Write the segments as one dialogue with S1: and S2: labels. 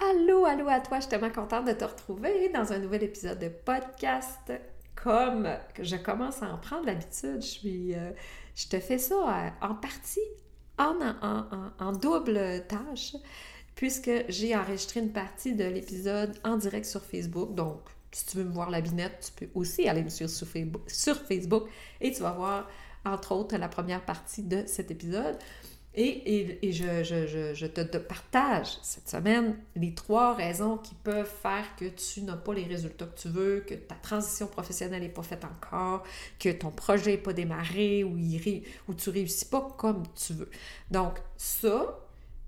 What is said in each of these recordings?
S1: Allô, allô à toi, je suis tellement contente de te retrouver dans un nouvel épisode de podcast. Comme je commence à en prendre l'habitude, je, euh, te fais ça euh, en partie en, double tâche, puisque j'ai enregistré une partie de l'épisode en direct sur Facebook. Donc, si tu veux me voir la binette, tu peux aussi aller me suivre sur Facebook et tu vas voir, entre autres, la première partie de cet épisode. Et, je, te, partage cette semaine les trois raisons qui peuvent faire que tu n'as pas les résultats que tu veux, que ta transition professionnelle n'est pas faite encore, que ton projet n'est pas démarré ou, il, ou tu ne réussis pas comme tu veux. Donc, ça,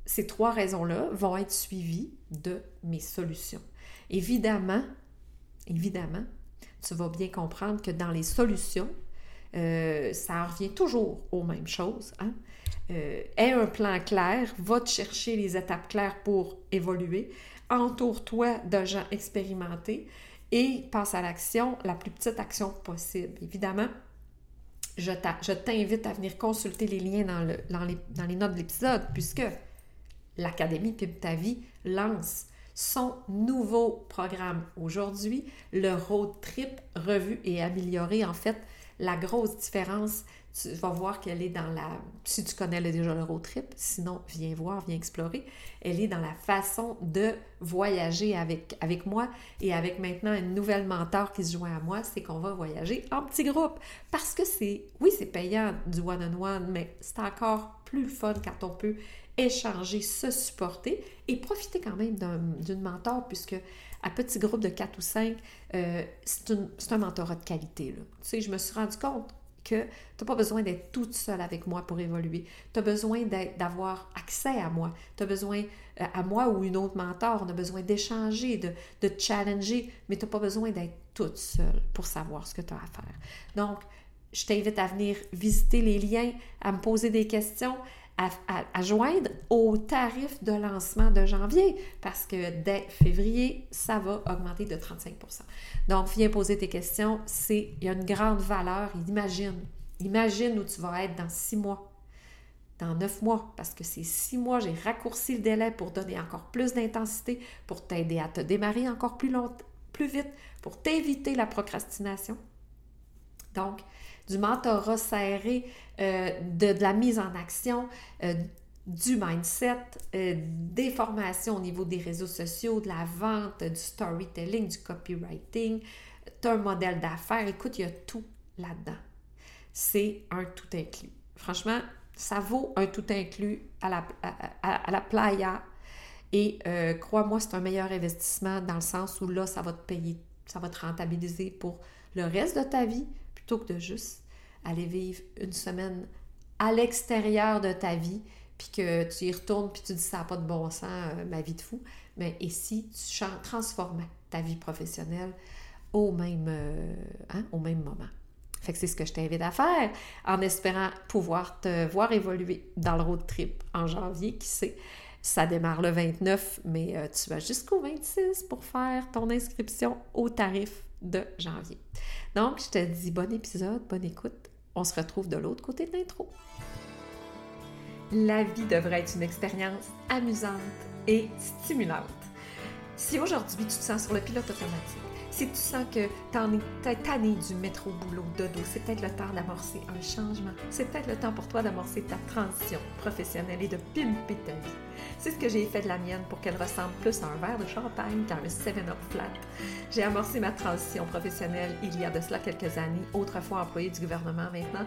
S1: ces trois raisons-là vont être suivies de mes solutions. Évidemment, évidemment, tu vas bien comprendre que dans les solutions, euh, ça revient toujours aux mêmes choses. Hein? Euh, aie un plan clair, va te chercher les étapes claires pour évoluer, entoure-toi de gens expérimentés et passe à l'action, la plus petite action possible. Évidemment, je t'invite à venir consulter les liens dans, le, dans, les, dans les, notes de l'épisode, puisque l'Académie Pib Ta Vie lance son nouveau programme aujourd'hui, le Road Trip revu et amélioré. En fait, la grosse différence, tu vas voir qu'elle est dans la... Si tu connais déjà le road trip, sinon, viens voir, viens explorer. Elle est dans la façon de voyager avec, avec moi et avec maintenant une nouvelle mentor qui se joint à moi, c'est qu'on va voyager en petit groupe. Parce que c'est, oui, c'est payant du one-on-one, mais c'est encore plus fun quand on peut échanger, se supporter et profiter quand même d'une mentor, puisque à petit groupe de 4 ou 5, euh, c'est un mentorat de qualité. Là. Tu sais, je me suis rendu compte que tu n'as pas besoin d'être toute seule avec moi pour évoluer. Tu as besoin d'avoir accès à moi. Tu as besoin euh, à moi ou une autre mentor. On a besoin d'échanger, de, de challenger, mais tu n'as pas besoin d'être toute seule pour savoir ce que tu as à faire. Donc, je t'invite à venir visiter les liens, à me poser des questions, à, joindre au tarif de lancement de janvier parce que dès février, ça va augmenter de 35 Donc, viens poser tes questions. C'est, il y a une grande valeur. Imagine, imagine où tu vas être dans six mois, dans neuf mois, parce que ces six mois, j'ai raccourci le délai pour donner encore plus d'intensité, pour t'aider à te démarrer encore plus, plus vite, pour t'éviter la procrastination. Donc, du mentorat serré, euh, de, la mise en action, euh, du mindset, euh, des formations au niveau des réseaux sociaux, de la vente, du storytelling, du copywriting. Tu as un modèle d'affaires. Écoute, il y a tout là-dedans. C'est un tout inclus. Franchement, ça vaut un tout inclus à la, à, la playa. Et crois-moi, c'est un meilleur investissement dans le sens où là, ça va te payer, ça va te rentabiliser pour le reste de ta vie, plutôt que de juste aller vivre une semaine à l'extérieur de ta vie, puis que tu y retournes, puis tu dis ça n'a pas de bon sens, euh, ma vie de fou. Mais et si tu transformais ta vie professionnelle au même, euh, hein, au même moment? Fait que c'est ce que je t'invite à faire en espérant pouvoir te voir évoluer dans le road trip en janvier, qui sait? Ça démarre le 29, mais euh, tu vas jusqu'au 26 pour faire ton inscription au tarif de janvier. Donc, je te dis bon épisode, bonne écoute. On se retrouve de l'autre côté de l'intro. La vie devrait être une expérience amusante et stimulante. Si aujourd'hui tu te sens sur le pilote automatique, si tu sens que tu en es tanné du métro boulot dodo, c'est peut-être le temps d'amorcer un changement. C'est peut-être le temps pour toi d'amorcer ta transition professionnelle et de pimper ta vie. C'est ce que j'ai fait de la mienne pour qu'elle ressemble plus à un verre de champagne qu'à un 7-up flat. J'ai amorcé ma transition professionnelle il y a de cela quelques années, autrefois employée du gouvernement maintenant.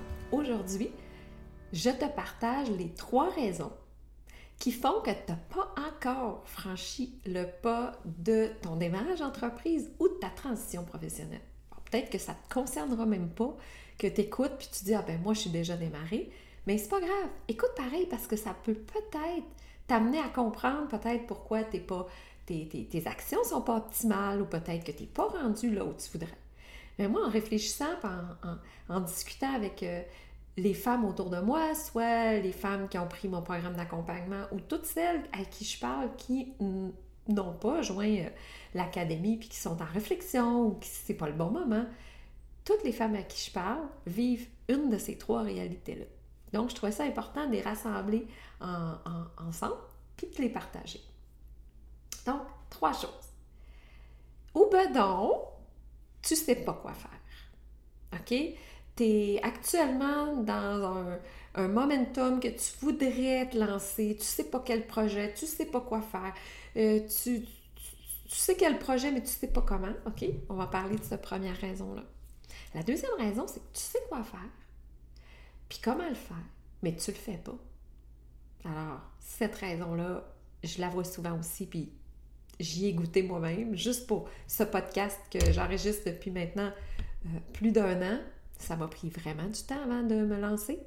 S1: Aujourd'hui, je te partage les trois raisons qui font que tu n'as pas encore franchi le pas de ton démarrage d'entreprise ou de ta transition professionnelle. Peut-être que ça ne te concernera même pas, que tu écoutes puis tu dis Ah ben moi je suis déjà démarré, mais c'est pas grave. Écoute pareil parce que ça peut peut-être t'amener à comprendre peut-être pourquoi t'es pas, tes, tes, actions sont pas optimales ou peut-être que tu n'es pas rendu là où tu voudrais. Mais moi, en réfléchissant, en, discutant avec euh, les femmes autour de moi, soit les femmes qui ont pris mon programme d'accompagnement ou toutes celles à qui je parle qui n'ont pas joint euh, l'académie puis qui sont en réflexion ou qui c'est pas le bon moment, toutes les femmes à qui je parle vivent une de ces trois réalités-là. Donc, je trouvais ça important de les rassembler ensemble puis de les partager. Donc, trois choses. Ou ben donc, tu sais pas quoi faire. OK? Tu es actuellement dans un, momentum que tu voudrais te lancer, tu sais pas quel projet, tu sais pas quoi faire, euh, tu, tu sais quel projet, mais tu sais pas comment. OK? On va parler de cette première raison-là. La deuxième raison, c'est que tu sais quoi faire, puis comment le faire, mais tu le fais pas. Alors, cette raison-là, je la vois souvent aussi, puis j'y ai goûté moi-même, juste pour ce podcast que j'enregistre depuis maintenant euh, plus d'un an. Ça m'a pris vraiment du temps avant de me lancer.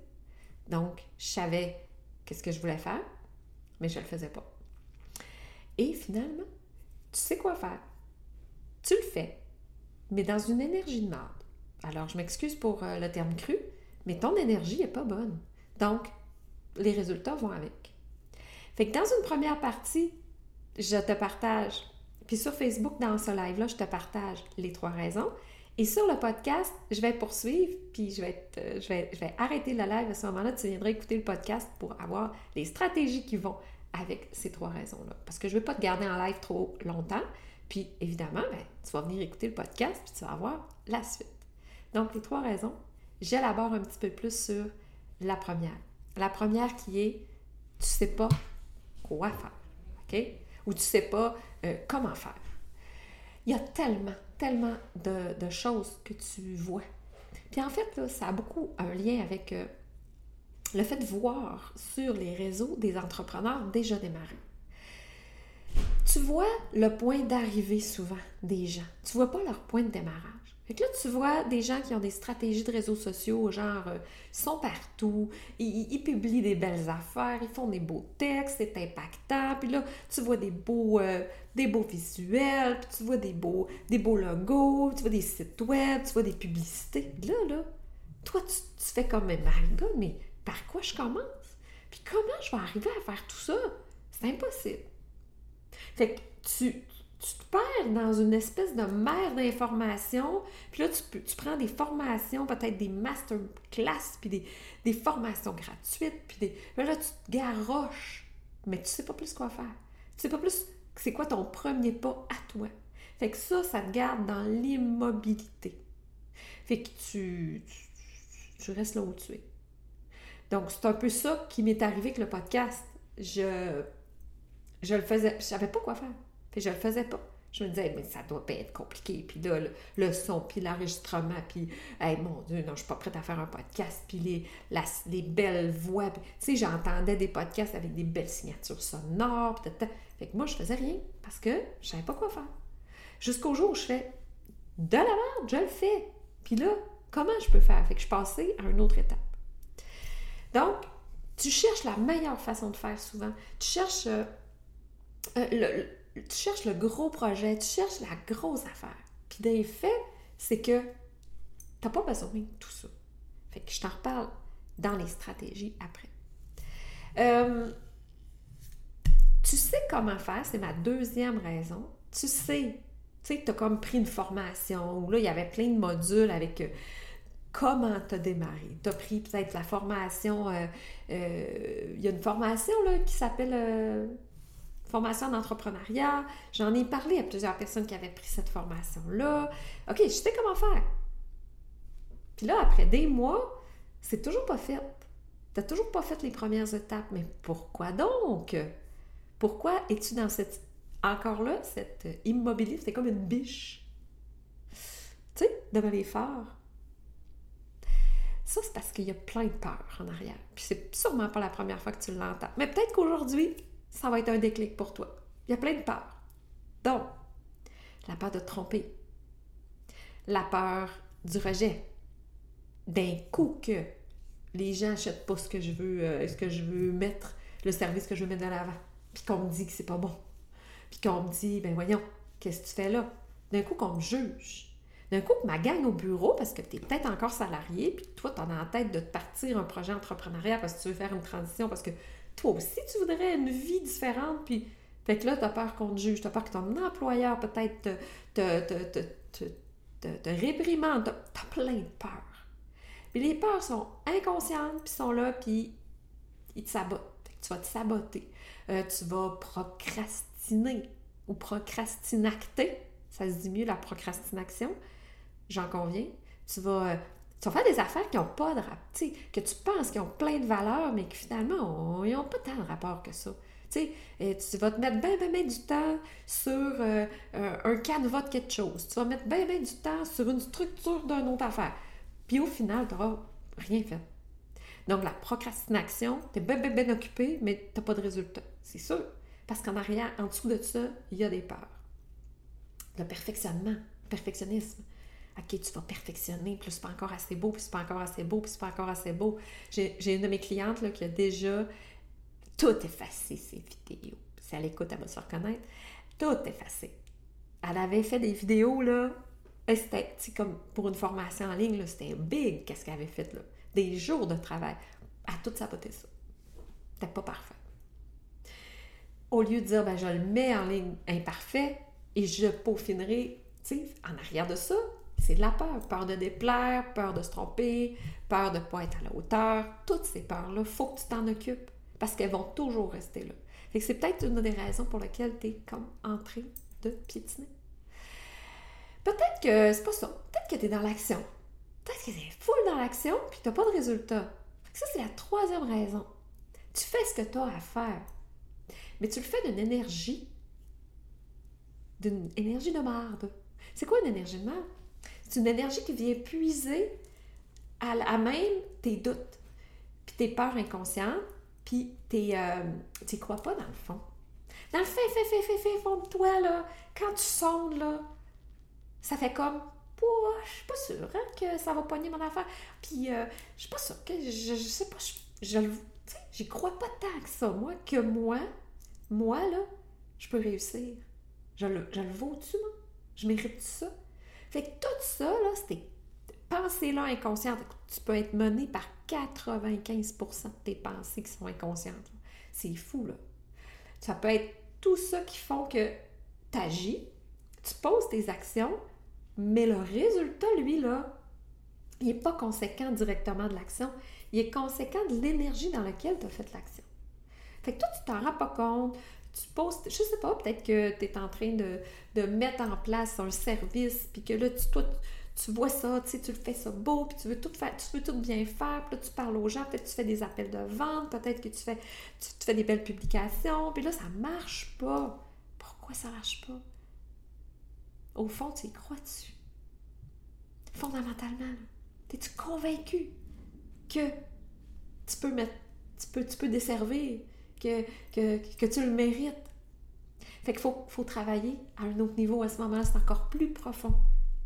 S1: Donc, je savais qu'est-ce que je voulais faire, mais je ne le faisais pas. Et finalement, tu sais quoi faire? Tu le fais, mais dans une énergie de marde. Alors, je m'excuse pour euh, le terme cru, mais ton énergie n'est pas bonne. Donc, les résultats vont avec. Fait que dans une première partie, je te partage, puis sur Facebook, dans ce live-là, je te partage les trois raisons. Et sur le podcast, je vais poursuivre, puis je vais, je vais, je vais arrêter le live à ce moment-là. Tu viendras écouter le podcast pour avoir les stratégies qui vont avec ces trois raisons-là. Parce que je ne veux pas te garder en live trop longtemps. Puis évidemment, ben, tu vas venir écouter le podcast, puis tu vas avoir la suite. Donc, les trois raisons, j'élabore un petit peu plus sur la première. La première qui est, tu ne sais pas quoi faire, OK? Ou tu ne sais pas euh, comment faire. Il y a tellement, tellement de, choses que tu vois. Puis en fait, ça a beaucoup un lien avec euh, le fait de voir sur les réseaux des entrepreneurs déjà démarrés. Tu vois le point d'arrivée souvent des gens. Tu vois pas leur point de démarrage. Fait que là, tu vois des gens qui ont des stratégies de réseaux sociaux, genre, euh, ils sont partout, ils, publient des belles affaires, ils font des beaux textes, c'est impactant, puis là, tu vois des beaux, euh, des beaux visuels, puis tu vois des beaux, des beaux logos, tu vois des sites web, tu vois des publicités. Là, là, toi, tu, fais comme, mais my God, mais par quoi je commence? Puis comment je vais arriver à faire tout ça? C'est impossible. Fait que tu, tu te perds dans une espèce de mer d'informations. Puis là, tu, tu, prends des formations, peut-être des masterclass, puis des, des, formations gratuites, puis des... Là, tu te garroches, mais tu sais pas plus quoi faire. Tu sais pas plus c'est quoi ton premier pas à toi. Fait que ça, ça te garde dans l'immobilité. Fait que tu, tu, tu restes là où tu es. Donc, c'est un peu ça qui m'est arrivé avec le podcast. Je, je le faisais, je savais pas quoi faire. Puis je le faisais pas. Je me disais, mais ça doit pas être compliqué. Puis là, le, son, puis l'enregistrement, puis, mon Dieu, non, je suis pas prête à faire un podcast. Puis les, les belles voix. tu sais, j'entendais des podcasts avec des belles signatures sonores. Puis fait que moi, je faisais rien parce que je savais pas quoi faire. Jusqu'au jour où je fais de la merde, je le fais. Puis là, comment je peux faire? Fait que je passais à une autre étape. Donc, tu cherches la meilleure façon de faire souvent. Tu cherches, euh, euh, le, tu cherches le gros projet, tu cherches la grosse affaire. Puis des faits, c'est que tu n'as pas besoin de tout ça. Fait que je t'en reparle dans les stratégies après. Euh, tu sais comment faire, c'est ma deuxième raison. Tu sais, tu sais, tu as comme pris une formation où là, il y avait plein de modules avec comment tu as démarré. Tu as pris peut-être la formation, euh, euh, il y a une formation là, qui s'appelle euh, formation d'entrepreneuriat. J'en ai parlé à plusieurs personnes qui avaient pris cette formation-là. OK, je sais comment faire. Puis là, après des mois, c'est toujours pas fait. Tu n'as toujours pas fait les premières étapes. Mais pourquoi donc? Pourquoi es-tu dans cette... Encore là, cette immobilité, c'est comme une biche. Tu sais, devant les phares. Ça, c'est parce qu'il y a plein de peurs en arrière. Puis c'est sûrement pas la première fois que tu l'entends. Mais peut-être qu'aujourd'hui, ça va être un déclic pour toi. Il y a plein de peurs. Donc, la peur de te tromper, la peur du rejet, d'un coup que les gens n'achètent pas ce que je veux, euh, ce que je veux mettre, le service que je veux mettre de l'avant. puis qu'on me dit que c'est pas bon, puis qu'on me dit, ben voyons, qu'est-ce que tu fais là? D'un coup, qu'on me juge. D'un coup, que ma gang au bureau, parce que tu es peut-être encore salarié, puis toi, tu as en tête de partir un projet entrepreneurial parce que tu veux faire une transition, parce que toi aussi, tu voudrais une vie différente, puis fait que là, tu as peur qu'on te juge, tu as peur que ton employeur peut-être te, te, te, te, réprimande, tu as plein de peurs. Puis les peurs sont inconscientes, puis sont là, puis ils te sabotent. tu vas te saboter. Euh, tu vas procrastiner ou procrastinacter. Ça se dit mieux la procrastination, j'en conviens. Tu vas, euh, tu vas faire des affaires qui n'ont pas de rapport, que tu penses qu'ils ont plein de valeur, mais que finalement, ils n'ont pas tant de rapport que ça. Tu sais, tu vas te mettre bien, bien, bien du temps sur euh, un canevas de quelque chose. Tu vas mettre bien, bien du temps sur une structure d'une autre affaire. Puis au final, tu n'auras rien fait. Donc, la procrastination, tu es bien, bien, occupé, mais tu n'as pas de résultat. C'est sûr. Parce qu'en arrière, en dessous de ça, il y a des peurs. Le perfectionnement, perfectionnisme. OK, tu vas perfectionner, puis c'est pas encore assez beau, puis c'est pas encore assez beau, puis c'est pas encore assez beau. J'ai une de mes clientes là, qui a déjà tout effacé ses vidéos. Si elle écoute, elle va se reconnaître. Tout effacé. Elle avait fait des vidéos, là, c'était comme pour une formation en ligne, c'était big qu'est-ce qu'elle avait fait, là. Des jours de travail. Elle a tout saboté ça. C'était pas parfait. Au lieu de dire, ben, je le mets en ligne imparfait et je peaufinerai, en arrière de ça, c'est de la peur. Peur de déplaire, peur de se tromper, peur de ne pas être à la hauteur. Toutes ces peurs-là, il faut que tu t'en occupes parce qu'elles vont toujours rester là. Fait c'est peut-être une des raisons pour lesquelles tu es comme en train de piétiner. Peut-être que c'est pas ça. Peut-être que tu es dans l'action. Peut-être que tu es full dans l'action puis tu n'as pas de résultat. ça, c'est la troisième raison. Tu fais ce que tu as à faire. Mais tu le fais d'une énergie, d'une énergie de marde. C'est quoi une énergie de marde? C'est une énergie qui vient puiser à, à même tes doutes, puis tes peurs inconscientes, puis t'es, euh, crois pas dans le fond. Dans le fait, fait, fait, fait, fait, fond de toi, là, quand tu sondes, là, ça fait comme, je suis pas sûre hein, que ça va pogner mon affaire. Puis, euh, je suis pas sûre que, je, je sais pas, je j'y crois pas tant que ça, moi, que moi, moi, là, je peux réussir. Je le, je le vaux-tu, moi? Je mérite ça? Fait que tout ça, là, c'était pensées-là inconscientes. Tu peux être mené par 95% de tes pensées qui sont inconscientes. C'est fou, là. Ça peut être tout ça qui font que tu agis, tu poses tes actions, mais le résultat, lui, là, il n'est pas conséquent directement de l'action. Il est conséquent de l'énergie dans laquelle tu as fait l'action. Fait que toi, tu t'en rends pas compte. Tu poses, je sais pas, peut-être que tu es en train de, de, mettre en place un service, puis que là, tu, toi, tu vois ça, tu sais, tu le fais ça beau, puis tu veux tout faire, tu veux tout bien faire, puis là, tu parles aux gens, peut-être tu fais des appels de vente, peut-être que tu fais, tu, fais des belles publications, puis là, ça marche pas. Pourquoi ça marche pas? Au fond, tu y crois dessus. Fondamentalement, es-tu convaincu que tu peux mettre, tu peux, tu peux desservir, que, que, tu le mérites? Fait qu'il faut, faut travailler à un autre niveau à ce moment-là, c'est encore plus profond.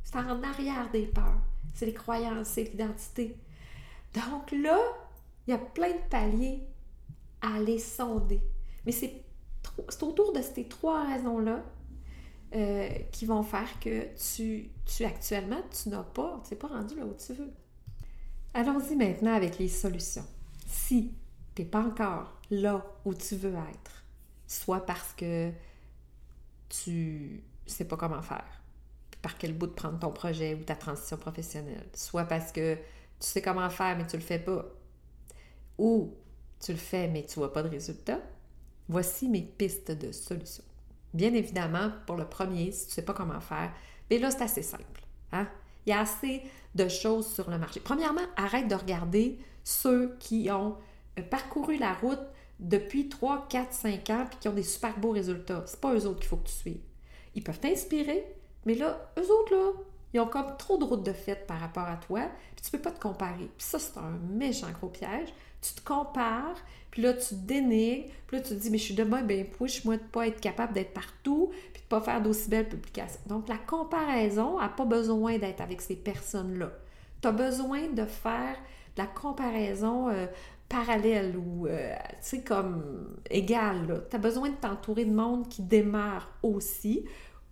S1: C'est en arrière des peurs. C'est les croyances, c'est l'identité. Donc là, il y a plein de paliers à aller sonder. Mais c'est autour de ces trois raisons-là euh, qui vont faire que tu, tu actuellement, tu n'as pas, tu n'es pas rendu là où tu veux. Allons-y maintenant avec les solutions. Si tu n'es pas encore là où tu veux être, soit parce que tu sais pas comment faire, par quel bout de prendre ton projet ou ta transition professionnelle. Soit parce que tu sais comment faire, mais tu le fais pas. Ou tu le fais, mais tu vois pas de résultat. Voici mes pistes de solutions. Bien évidemment, pour le premier, si tu sais pas comment faire, mais là, c'est assez simple. Hein? Il y a assez de choses sur le marché. Premièrement, arrête de regarder ceux qui ont parcouru la route depuis 3, 4, 5 ans puis qui ont des super beaux résultats. C'est pas eux autres qu'il faut que tu suives. Ils peuvent t'inspirer, mais là, eux autres, là, ils ont comme trop de routes de fête par rapport à toi, puis tu peux pas te comparer. Puis ça, c'est un méchant gros piège. Tu te compares, puis là, tu te dénigres, puis là, tu te dis, mais je suis demain ben push, moi, de pas être capable d'être partout, puis de pas faire d'aussi belles publications. Donc, la comparaison n'a pas besoin d'être avec ces personnes-là. Tu as besoin de faire de la comparaison euh, parallèle ou, euh, tu sais, comme égal. Tu as besoin de t'entourer de monde qui démarre aussi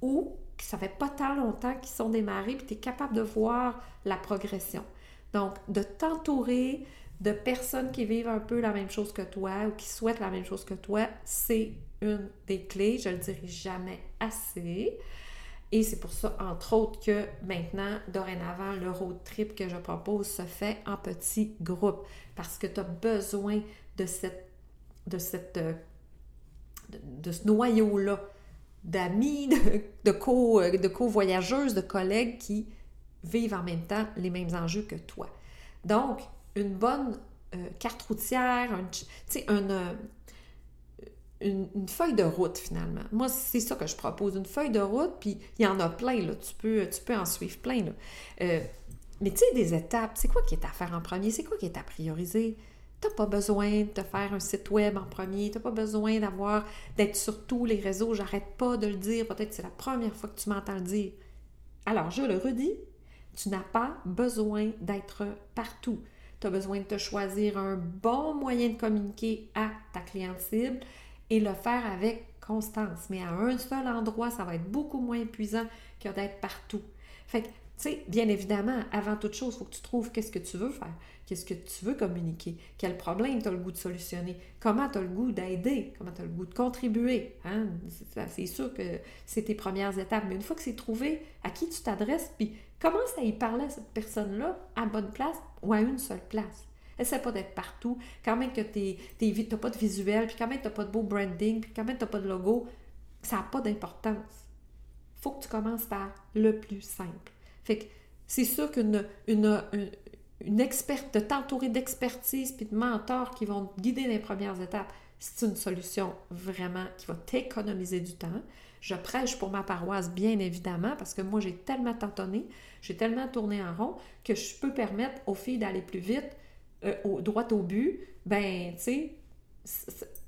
S1: ou qui ça fait pas tant longtemps qu'ils sont démarrés, puis tu es capable de voir la progression. Donc, de t'entourer de personnes qui vivent un peu la même chose que toi ou qui souhaitent la même chose que toi, c'est une des clés. Je le dirai jamais assez. Et c'est pour ça, entre autres, que maintenant, dorénavant, le road trip que je propose se fait en petits groupes parce que tu as besoin de cette, de cette, euh, de, ce noyau-là d'amis, de, co, euh, de co-voyageuses, de collègues qui vivent en même temps les mêmes enjeux que toi. Donc, une bonne euh, carte routière, un, un, une, feuille de route finalement. Moi, c'est ça que je propose, une feuille de route, puis il y en a plein, là. Tu peux, tu peux en suivre plein, là. Euh, mais tu sais, des étapes, c'est quoi qui est à faire en premier? C'est quoi qui est à prioriser? Tu n'as pas besoin de faire un site web en premier, tu n'as pas besoin d'avoir d'être sur tous les réseaux, j'arrête pas de le dire, peut-être c'est la première fois que tu m'entends le dire. Alors, je le redis, tu n'as pas besoin d'être partout. Tu as besoin de te choisir un bon moyen de communiquer à ta cliente cible et le faire avec constance. Mais à un seul endroit, ça va être beaucoup moins épuisant que d'être partout. Fait que, tu sais, bien évidemment, avant toute chose, il faut que tu trouves qu'est-ce que tu veux faire, qu'est-ce que tu veux communiquer, quel problème tu as le goût de solutionner, comment tu as le goût d'aider, comment tu as le goût de contribuer. Hein? C'est sûr que c'est tes premières étapes, mais une fois que c'est trouvé, à qui tu t'adresses, puis commence à y parler à cette personne-là à bonne place ou à une seule place? Essaie pas d'être partout. Quand même que tu n'as pas de visuel, puis quand même tu n'as pas de beau branding, puis quand même tu n'as pas de logo, ça n'a pas d'importance. faut que tu commences par le plus simple. Fait que c'est sûr qu'une une, une, experte, de t'entourer d'expertise puis de mentors qui vont te guider les premières étapes, c'est une solution vraiment qui va t'économiser du temps. Je prêche pour ma paroisse, bien évidemment, parce que moi, j'ai tellement tentonné, j'ai tellement tourné en rond que je peux permettre aux filles d'aller plus vite, euh, au, droit au but, ben, tu sais,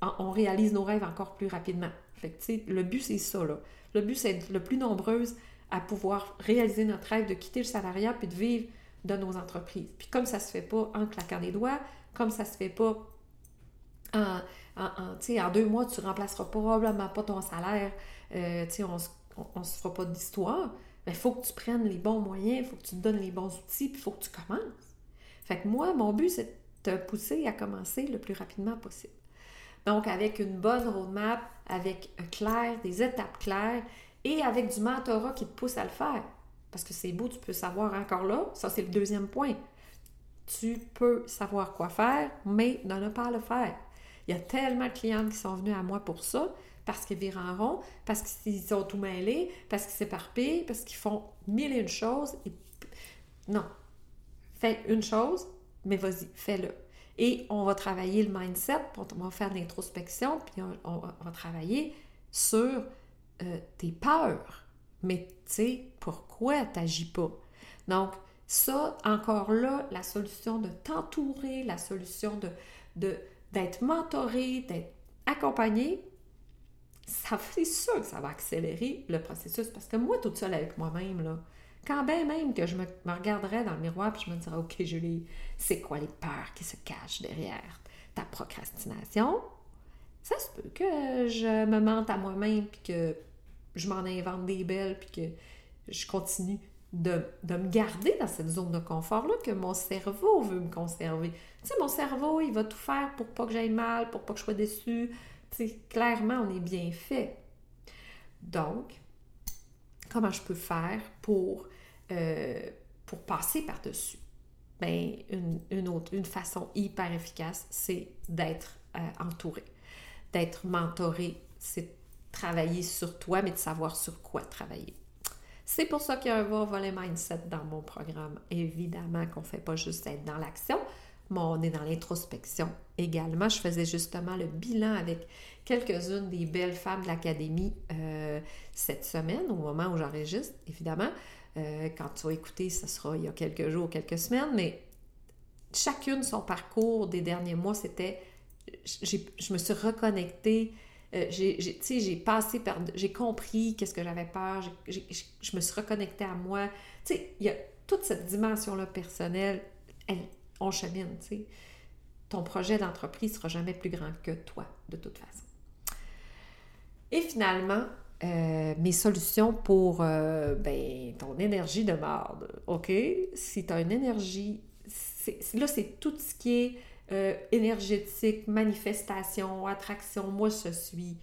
S1: on réalise nos rêves encore plus rapidement. Fait que, tu sais, le but, c'est ça, là. Le but, c'est être le plus nombreuse à pouvoir réaliser notre rêve de quitter le salariat puis de vivre de nos entreprises. Puis comme ça se fait pas en claquant des doigts, comme ça se fait pas en, en, en deux mois, tu remplaceras probablement pas ton salaire, euh, sais, on ne se fera pas d'histoire, mais il faut que tu prennes les bons moyens, il faut que tu te donnes les bons outils, puis il faut que tu commences. Fait que moi, mon but, c'est de te pousser à commencer le plus rapidement possible. Donc, avec une bonne roadmap, avec clair, des étapes claires et avec du mentorat qui te pousse à le faire. Parce que c'est beau, tu peux savoir encore là, ça c'est le deuxième point. Tu peux savoir quoi faire, mais ne pas le faire. Il y a tellement de clientes qui sont venues à moi pour ça, parce qu'ils virent en rond, parce qu'ils sont tout mêlés, parce qu'ils s'éparpillent, parce qu'ils font mille et une choses. Non, Fais une chose, mais vas-y, fais-le. Et on va travailler le mindset, on va faire l'introspection, puis on, va travailler sur euh, tes peurs. Mais tu sais, pourquoi tu n'agis pas? Donc, ça, encore là, la solution de t'entourer, la solution de, d'être mentoré, d'être accompagné, ça fait ça que ça va accélérer le processus. Parce que moi, toute seule avec moi-même, là, quand bien même que je me, regarderais dans le miroir et je me dirais, OK, Julie, c'est quoi les peurs qui se cachent derrière ta procrastination? Ça se peut que je me mente à moi-même puis que je m'en invente des belles puis que je continue de, me garder dans cette zone de confort-là que mon cerveau veut me conserver. Tu sais, mon cerveau, il va tout faire pour pas que j'aille mal, pour pas que je sois déçue. Tu sais, clairement, on est bien fait. Donc, comment je peux faire pour, euh, passer par-dessus? Bien, une, autre, façon hyper efficace, c'est d'être euh, entouré, d'être mentoré, c'est travailler sur toi, mais de savoir sur quoi travailler. C'est pour ça qu'il y a un volet mindset dans mon programme. Évidemment qu'on ne fait pas juste être dans l'action, on est dans l'introspection également. Je faisais justement le bilan avec quelques-unes des belles femmes de l'Académie euh, cette semaine, au moment où j'enregistre, évidemment. Euh, quand tu vas écouter, ce sera il y a quelques jours, quelques semaines, mais chacune son parcours des derniers mois, c'était. Je me suis reconnectée. Euh, j'ai passé par. J'ai compris qu'est-ce que j'avais peur. je me suis reconnectée à moi. Tu sais, il y a toute cette dimension-là personnelle, elle, on chemine, tu sais. ton projet d'entreprise sera jamais plus grand que toi, de toute façon. Et finalement, euh, mes solutions pour euh, ben, ton énergie de marde. OK? Si tu as une énergie, là, c'est tout ce qui est euh, énergétique, manifestation, attraction. Moi, je suis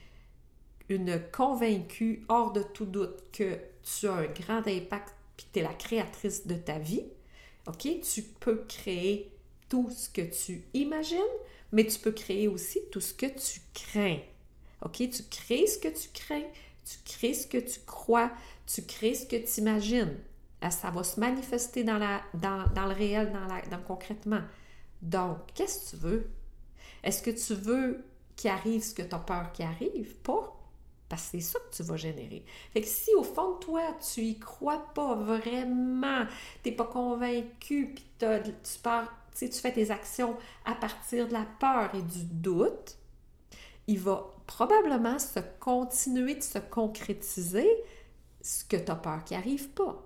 S1: une convaincue, hors de tout doute, que tu as un grand impact puis tu es la créatrice de ta vie. OK? Tu peux créer tout ce que tu imagines, mais tu peux créer aussi tout ce que tu crains. OK? Tu crées ce que tu crains, tu crées ce que tu crois, tu crées ce que tu imagines. Ça va se manifester dans, la, dans, le réel, dans, la, concrètement. Donc, qu'est-ce que tu veux? Est-ce que tu veux qu'il arrive ce que tu as peur qu'il arrive? Pas. Parce que c'est ça que tu vas générer. Fait que si au fond de toi, tu y crois pas vraiment, tu n'es pas convaincu, puis tu, tu fais tes actions à partir de la peur et du doute, il va probablement se continuer de se concrétiser ce que tu as peur qui arrive pas.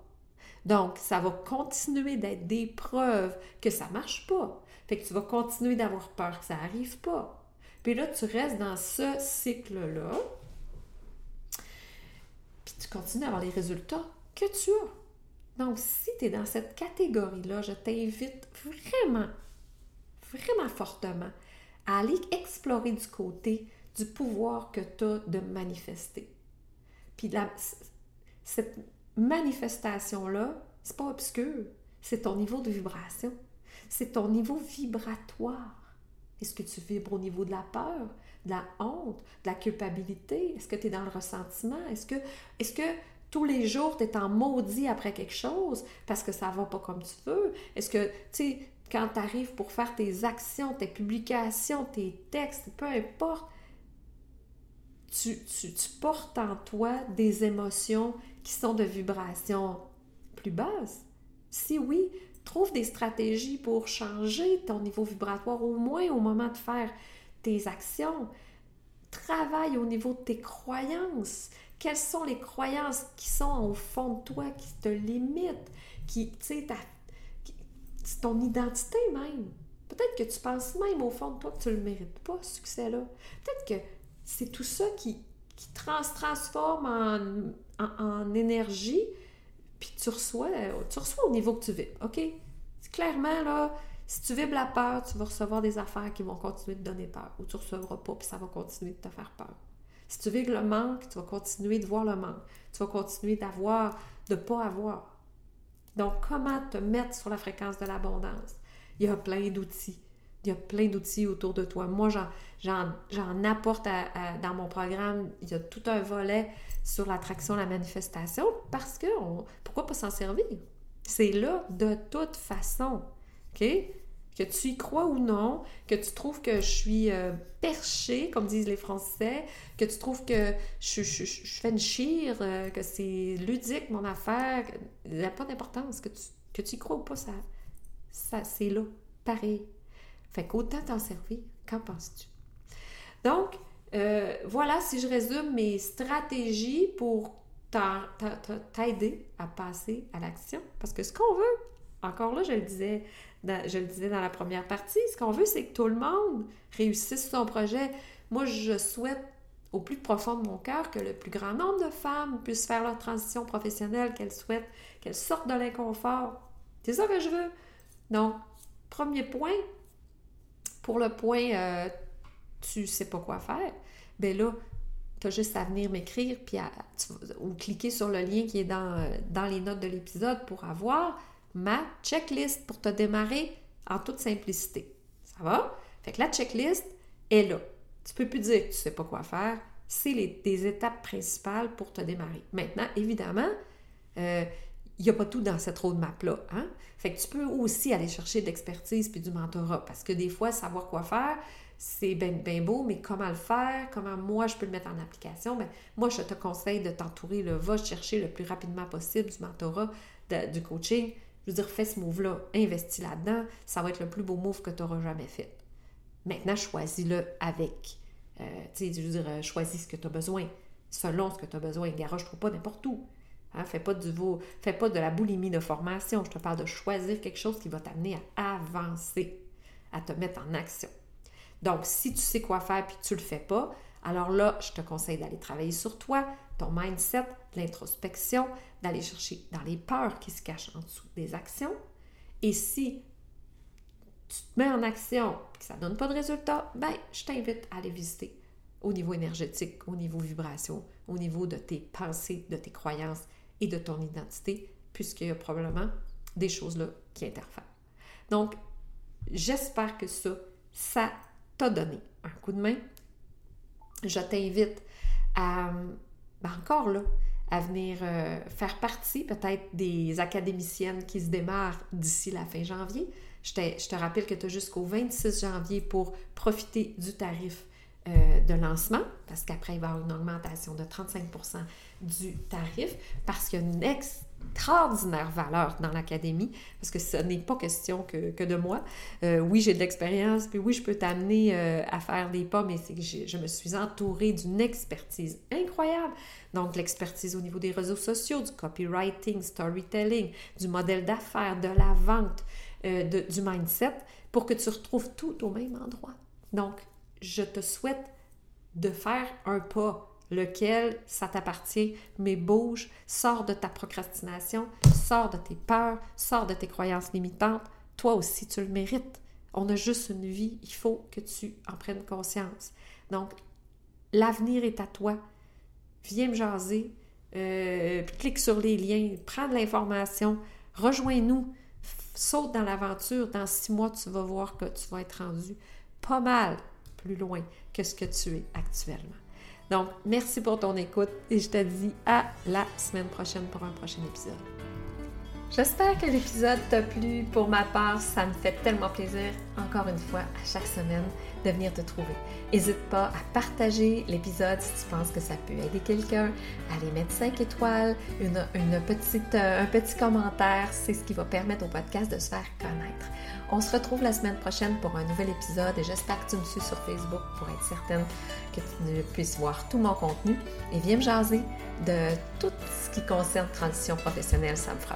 S1: Donc, ça va continuer d'être des preuves que ça marche pas. Fait que tu vas continuer d'avoir peur que ça arrive pas. Puis là, tu restes dans ce cycle-là tu continues à avoir les résultats que tu as. Donc, si tu es dans cette catégorie-là, je t'invite vraiment, vraiment fortement à aller explorer du côté du pouvoir que tu as de manifester. Puis cette manifestation-là, c'est pas obscur, c'est ton niveau de vibration, c'est ton niveau vibratoire. Est-ce que tu vibres au niveau de la peur? de la honte, de la culpabilité? Est-ce que tu es dans le ressentiment? Est-ce que, est que tous les jours, tu es en maudit après quelque chose parce que ça va pas comme tu veux? Est-ce que, tu sais, quand tu arrives pour faire tes actions, tes publications, tes textes, peu importe, tu, tu, tu portes en toi des émotions qui sont de vibration plus basse? Si oui, trouve des stratégies pour changer ton niveau vibratoire, au moins au moment de faire tes actions. Travaille au niveau de tes croyances. Quelles sont les croyances qui sont au fond de toi, qui te limitent, qui, tu sais, c'est ton identité même? Peut-être que tu penses même au fond de toi que tu ne le mérites pas, ce succès-là. Peut-être que c'est tout ça qui, qui trans transforme en, en, énergie, puis tu reçois, tu reçois au niveau que tu vis. OK? Clairement, là, si tu vibres la peur, tu vas recevoir des affaires qui vont continuer de donner peur, ou tu ne recevras pas, puis ça va continuer de te faire peur. Si tu vibres le manque, tu vas continuer de voir le manque. Tu vas continuer d'avoir, de ne pas avoir. Donc, comment te mettre sur la fréquence de l'abondance? Il y a plein d'outils. Il y a plein d'outils autour de toi. Moi, j'en apporte dans mon programme. Il y a tout un volet sur l'attraction, la manifestation, parce que pourquoi pas s'en servir? C'est là de toute façon. OK? que tu y crois ou non, que tu trouves que je suis euh, perché, comme disent les Français, que tu trouves que je, fais une chire, euh, que c'est ludique mon affaire, il n'y a pas d'importance, que tu, que tu y crois ou pas, ça, ça c'est là, pareil. Fait qu'autant t'en servir, qu'en penses-tu? Donc, euh, voilà, si je résume mes stratégies pour t'aider à passer à l'action, parce que ce qu'on veut, encore là, je le disais, je le disais dans la première partie, ce qu'on veut, c'est que tout le monde réussisse son projet. Moi, je souhaite au plus profond de mon cœur que le plus grand nombre de femmes puissent faire leur transition professionnelle qu'elles souhaitent, qu'elles sortent de l'inconfort. C'est ça que je veux. Donc, premier point, pour le point euh, tu sais pas quoi faire, ben là, tu as juste à venir m'écrire puis ou cliquer sur le lien qui est dans, euh, dans les notes de l'épisode pour avoir ma checklist pour te démarrer en toute simplicité. Ça va? Fait que la checklist est là. Tu peux plus dire que tu sais pas quoi faire. C'est les, des étapes principales pour te démarrer. Maintenant, évidemment, euh, il n'y a pas tout dans cette roadmap-là. Hein? Fait que tu peux aussi aller chercher de l'expertise puis du mentorat parce que des fois, savoir quoi faire, c'est bien beau, mais comment le faire, comment moi je peux le mettre en application, ben, moi je te conseille de t'entourer, va chercher le plus rapidement possible du mentorat, du coaching, je veux dire, fais ce move-là, investis là-dedans, ça va être le plus beau move que tu auras jamais fait. Maintenant, choisis-le avec. Euh, tu sais, je veux dire, euh, choisis ce que tu as besoin, selon ce que tu as besoin. Garage-toi pas n'importe où. Hein, fais, pas du, fais pas de la boulimie de formation. Je te parle de choisir quelque chose qui va t'amener à avancer. à te mettre en action. Donc, si tu sais quoi faire puis tu ne le fais pas, alors là, je te conseille d'aller travailler sur toi, ton mindset, l'introspection, d'aller chercher dans les peurs qui se cachent en dessous des actions. Et si tu te mets en action et que ça ne donne pas de résultat, ben, je t'invite à aller visiter au niveau énergétique, au niveau vibration, au niveau de tes pensées, de tes croyances et de ton identité, puisqu'il y a probablement des choses là qui interfèrent. Donc, j'espère que ça, ça donné un coup de main. Je t'invite à, ben encore là, à venir euh, faire partie peut-être des académiciennes qui se démarrent d'ici la fin janvier. Je, je te rappelle que tu as jusqu'au 26 janvier pour profiter du tarif euh, de lancement, parce qu'après, il va y avoir une augmentation de 35% du tarif, parce qu'il y a une extraordinaire valeur dans l'académie, parce que ce n'est pas question que, de moi. Euh, oui, j'ai de l'expérience, puis oui, je peux t'amener euh, à faire des pas, mais c'est que je me suis entourée d'une expertise incroyable. Donc, l'expertise au niveau des réseaux sociaux, du copywriting, storytelling, du modèle d'affaires, de la vente, du mindset, pour que tu retrouves tout au même endroit. Donc, je te souhaite de faire un pas, lequel ça t'appartient, mais bouge, sors de ta procrastination, sors de tes peurs, sors de tes croyances limitantes. Toi aussi, tu le mérites. On a juste une vie, il faut que tu en prennes conscience. Donc, l'avenir est à toi. Viens me jaser, euh, clique sur les liens, prends de l'information, rejoins-nous, saute dans l'aventure. Dans six mois, tu vas voir que tu vas être rendu pas mal plus loin que ce que tu es actuellement. Donc, merci pour ton écoute et je te dis à la semaine prochaine pour un prochain épisode. J'espère que l'épisode t'a plu. Pour ma part, ça me fait tellement plaisir, encore une fois, à chaque semaine, de venir te trouver. N'hésite pas à partager l'épisode si tu penses que ça peut aider quelqu'un, à aller mettre 5 étoiles, une, petite, euh, un petit commentaire. C'est ce qui va permettre au podcast de se faire connaître. On se retrouve la semaine prochaine pour un nouvel épisode et j'espère que tu me suis sur Facebook pour être certaine que tu puisses voir tout mon contenu et viens me jaser de tout ce qui concerne transition professionnelle, ça me fera